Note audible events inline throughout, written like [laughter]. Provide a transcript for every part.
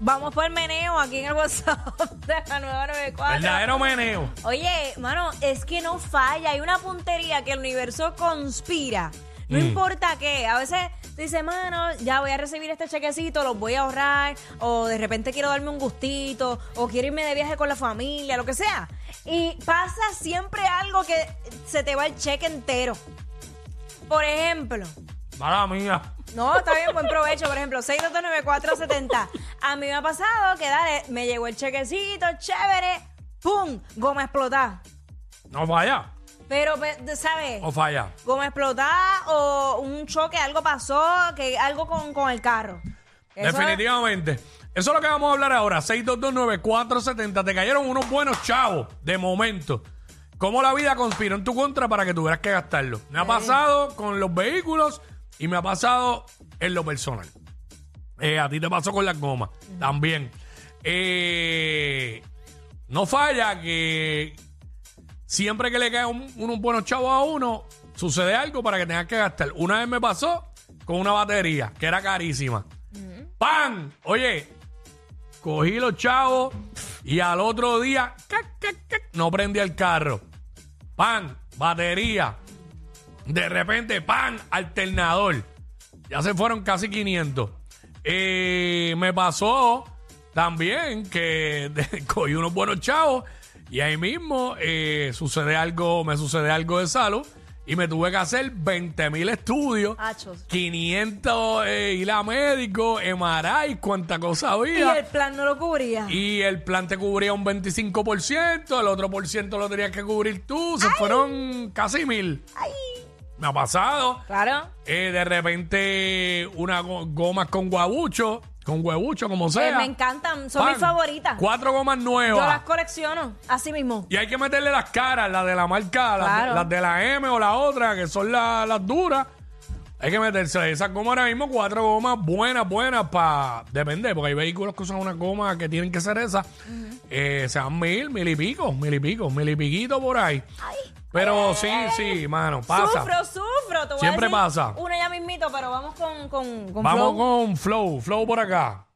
Vamos por el meneo aquí en el WhatsApp [laughs] de la 994. Verdadero meneo. Oye, mano, es que no falla. Hay una puntería que el universo conspira. No importa qué. A veces dice, mano, ya voy a recibir este chequecito, los voy a ahorrar. O de repente quiero darme un gustito. O quiero irme de viaje con la familia, lo que sea. Y pasa siempre algo que se te va el cheque entero. Por ejemplo, Mala mía. No, está bien, buen provecho. Por ejemplo, 6229470. A mí me ha pasado que, dale, me llegó el chequecito, chévere, ¡pum! Goma explotada. No falla. Pero, pe- ¿sabes? O falla. Goma explotada o un choque, algo pasó, que algo con, con el carro. Eso- Definitivamente. Eso es lo que vamos a hablar ahora. 6229470. Te cayeron unos buenos chavos de momento. ¿Cómo la vida conspiró en tu contra para que tuvieras que gastarlo? Me ha pasado con los vehículos y me ha pasado en lo personal. Eh, a ti te pasó con las gomas también. Eh, no falla que siempre que le cae un- unos buenos chavos a uno, sucede algo para que tengas que gastar. Una vez me pasó con una batería que era carísima. ¡Pam! Oye, cogí los chavos y al otro día ¡cac, cac, cac! no prendía el carro. ¡Pam! Batería. De repente, ¡pam! Alternador. Ya se fueron casi 500. Eh, me pasó también que [laughs] cogí unos buenos chavos y ahí mismo eh, sucede algo, me sucede algo de salud y me tuve que hacer 20 mil estudios, Achos. 500 eh, ir a médico, MRI, cuánta cosa Y había. el plan no lo cubría. Y el plan te cubría un 25%, el otro por ciento lo tenías que cubrir tú. Se fueron casi mil. Me ha pasado. Claro. Eh, de repente, una go- gomas con guabucho, con huevucho, como Eh, sea. me encantan, son Pan, mis favoritas. Cuatro gomas Yo nuevas. las colecciono, así mismo. Y hay que meterle las caras, las de la marca, las, de, Claro. las de la M o la otra, que son la- las duras. Hay que meterse esas gomas ahora mismo, cuatro gomas buenas, buenas para. Depende, porque hay vehículos que usan una goma que tienen que ser esas. Eh, sean mil, mil y pico, mil y pico, mil y piquito por ahí. Pero sí, sí, mano, pasa. Sufro, sufro. Te voy a Siempre decir pasa. Una ya mismito, pero vamos con, con, con Vamos Flow. con Flow, Flow por acá.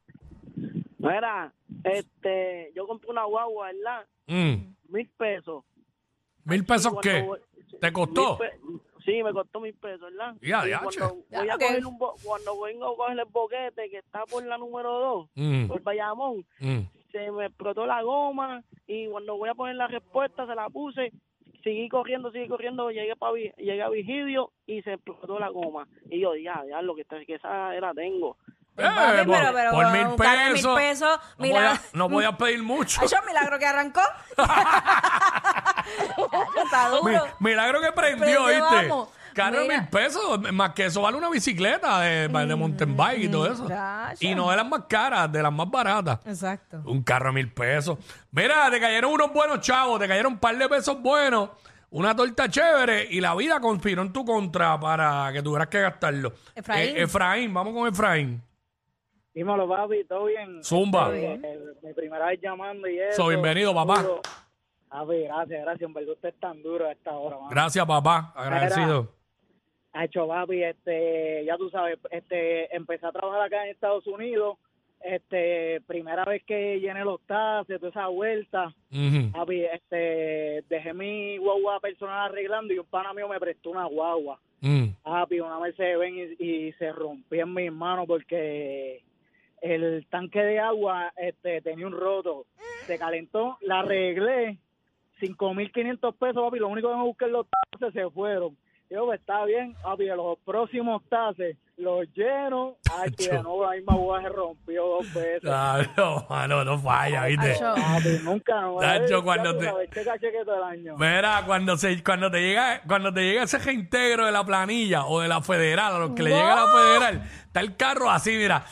Mira, este, yo compré una guagua, ¿verdad? Mm. Mil pesos. ¿Mil pesos cuando qué? voy- ¿Te costó? Sí, me costó mil pesos, ¿verdad? Ya, ya, cuando che. voy a coger un bo- cuando vengo a coger el boquete que está por la número dos, Mm, por Bayamón, mm. Se me explotó la goma y cuando voy a poner la respuesta se la puse, seguí corriendo, seguí corriendo, llegué pa llegué a Vigidio y se explotó la goma. Y yo, ya, ya, lo que, está- que esa era tengo. Eh, Papi, por, pero- pero por mil mil pesos. pesos, no, no podías pedir mucho. Ay, yo milagro que arrancó. [laughs] [laughs] Está Mi- duro. milagro que prendió, Prendió, ¿viste? Mira. mil pesos, más que eso vale una bicicleta de, de mountain bike y todo eso. Y no de las más caras, de las más baratas. Exacto. Un carro de mil pesos. Mira, te cayeron unos buenos chavos, te cayeron un par de pesos buenos, una torta chévere y la vida conspiró en tu contra para que tuvieras que gastarlo. Efraín. Eh, Efraín, vamos con Efraín. Dímelo, papi, ¿todo bien? Zumba. Eh, eh, mi primera vez llamando y eso. So, bienvenido, papá. Duro. Papi, gracias, gracias. En verdad usted es tan duro a esta hora, mano. Gracias, papá. Agradecido. Ha hecho, papi, este, ya tú sabes, este, empecé a trabajar acá en Estados Unidos. Este, primera vez que llené los taxes, toda esa vuelta. Ujú. Papi, este, dejé mi guagua personal arreglando y un pana mío me prestó una guagua. Mm. Papi, una vez se ven y, y se rompió en mis manos porque el tanque de agua este, tenía un roto. Se calentó, la arreglé, 5.500 pesos, papi. Lo único que me busqué en los taxes se fueron. Yo, pues está bien, papi, de los próximos taxes los lleno. Ay, que de nuevo la misma agua se rompió dos veces. Claro, [laughs] mano, no falla, ¿viste? Acho. Papi, nunca no Tacho, cuando ya tú te-. Mira, cuando se, cuando te llega, cuando te llega ese reintegro de la planilla o de la federal, a los que le llega la federal, está el carro así, mira.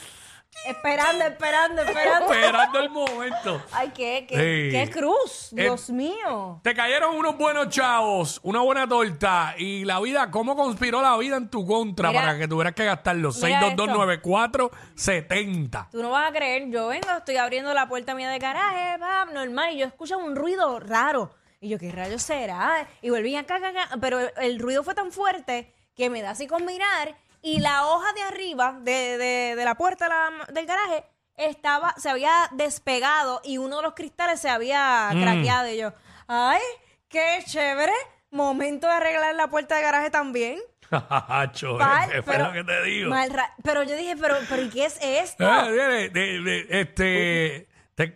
Esperando, esperando, esperando. esperando el momento. Ay, qué, qué, Sí. qué cruz, Eh, Dios mío. Te cayeron unos buenos chavos, una buena torta y la vida, ¿cómo conspiró la vida en tu contra Mira- para que tuvieras que gastarlo? Mira 6229470. Tú no vas a creer, yo vengo, estoy abriendo la puerta mía de garaje, pam, normal, y yo escucho un ruido raro. Y yo, ¿qué rayos será? Y volví acá, acá, acá, pero el ruido fue tan fuerte que me da así con mirar y la hoja de arriba de, de- de la puerta de la- del garaje estaba, se había despegado y uno de los cristales se había Mm. craqueado. Y yo, ¡ay, qué chévere! Momento de arreglar la puerta de garaje también. [laughs] Cho, Mal, ¿qué fue pero, lo que te digo? mal ra- pero yo dije, pero, pero ¿y qué es esto? Eh, de- de- de- este, te-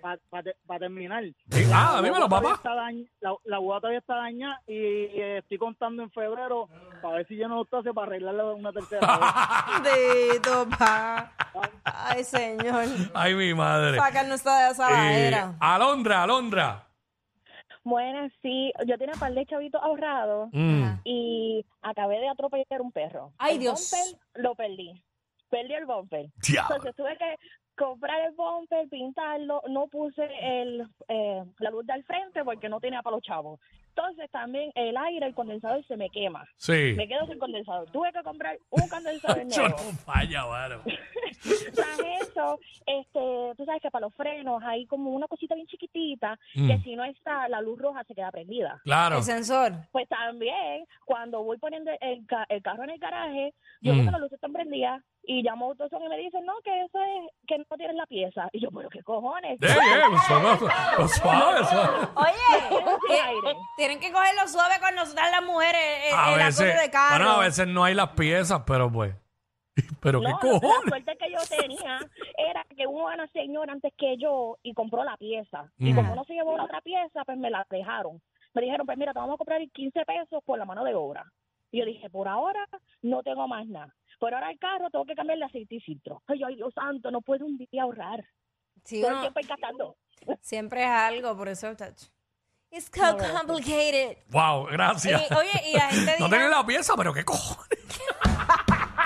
Para terminar. Sí, ah, dímelo, La guagua todavía papá. está dañ- La, la guagua todavía está dañada y estoy contando en febrero para ver si yo no hace para arreglarla una tercera vez. [laughs] Dito, pa. [laughs] Ay, señor. ay, mi madre. Sácanos esta de esa Eh, bajera. Alondra, Alondra. Bueno, sí, yo tenía un par de chavitos ahorrados Mm. y acabé de atropellar un perro. Ay, el Dios. bumper lo perdí. Perdí el bumper. Diablo. Entonces tuve que comprar el bumper, pintarlo. No puse el, eh, la luz del frente porque no tenía para los chavos. Entonces también el aire, el condensador se me quema. Sí. Me quedo sin condensador. Tuve que comprar un condensador [laughs] Yo nuevo. no falla, mano. [laughs] Tras eso, este, tú sabes que para los frenos hay como una cosita bien chiquitita Mm. que si no está, la luz roja se queda prendida. Claro. El sensor. Pues también, cuando voy poniendo el, ca- el carro en el garaje, yo Mm. veo que las luces están prendidas y llamo a AutoZone y me dicen, no, que eso es, que no tienes la pieza. Y yo, pero qué cojones. Eh, eh, suave, suave, suave, suave. Oye, [laughs] tienen que cogerlo suave con nosotras las mujeres en, A en la veces, cosa de carro. bueno, a veces no hay las piezas, pero pues. [laughs] Pero qué No, la cojones. suerte que yo tenía era que hubo una señora antes que yo y compró la pieza. Y como no se llevó la otra pieza, pues me la dejaron. Me dijeron, pues mira, te vamos a comprar 15 pesos por la mano de obra. Y yo dije, por ahora no tengo más nada. Por ahora el carro tengo que cambiarle aceite y filtro. Ay, ay, Dios santo, no puedo un día ahorrar. Sí, Todo uno- el tiempo gastando. [laughs] siempre es algo, por eso. touch. It's so complicated. Wow, gracias. Y, oye, y la gente [laughs] no tienen la pieza, pero qué cojones. [laughs]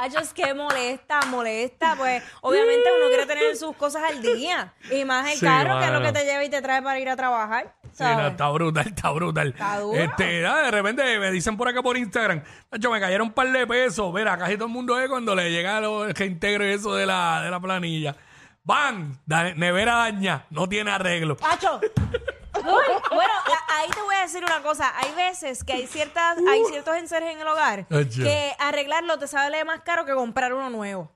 Ay, es que molesta, molesta. Pues obviamente uno quiere tener sus cosas al día. Y más el Sí, carro, que es lo que te lleva y te trae para ir a trabajar. Sí, no, ¿sabes? está brutal, está brutal. Está duro. Este, nada, de repente me dicen por acá por Instagram, yo me cayeron un par de pesos. Mira, casi todo el mundo es cuando le llega lo que integre eso de la, de la planilla. Da- nevera daña, no tiene arreglo. ¡Pacho! [laughs] Uy, bueno, a- ahí te voy a decir una cosa. Hay veces que hay ciertas, hay ciertos enseres en el hogar Acho. que arreglarlo te sale más caro que comprar uno nuevo.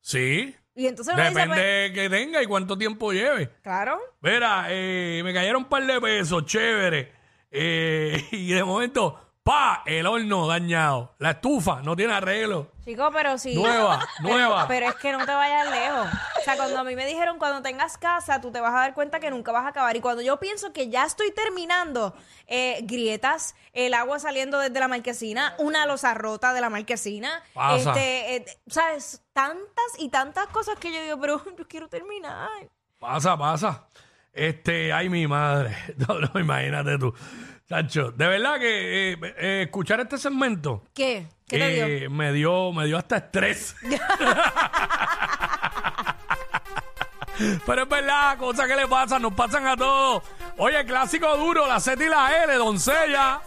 Sí. Y entonces uno dice, Depende pues, que tenga y cuánto tiempo lleve. claro. Mira, eh, me cayeron un par de pesos, chévere. Eh, [laughs] y de momento, pa, el horno dañado. La estufa no tiene arreglo. Chico, pero sí. Nueva, [laughs] nueva. Pero es que no te vayas lejos. O sea, cuando a mí me dijeron, cuando tengas casa, tú te vas a dar cuenta que nunca vas a acabar. Y cuando yo pienso que ya estoy terminando, eh, grietas, el agua saliendo desde la marquesina, una losa rota de la marquesina. Pasa. Este, eh, ¿sabes? Tantas y tantas cosas que yo digo, pero [laughs] yo quiero terminar. Pasa, pasa. Este, ay, mi madre. [laughs] No, no, imagínate tú. Chacho, de verdad que eh, eh, escuchar este segmento ¿Qué? ¿Qué te dio? eh, me dio me dio hasta estrés. [laughs] Pero es verdad, cosas que le pasan, nos pasan a todos. Oye, clásico duro, la Z y la L, doncella.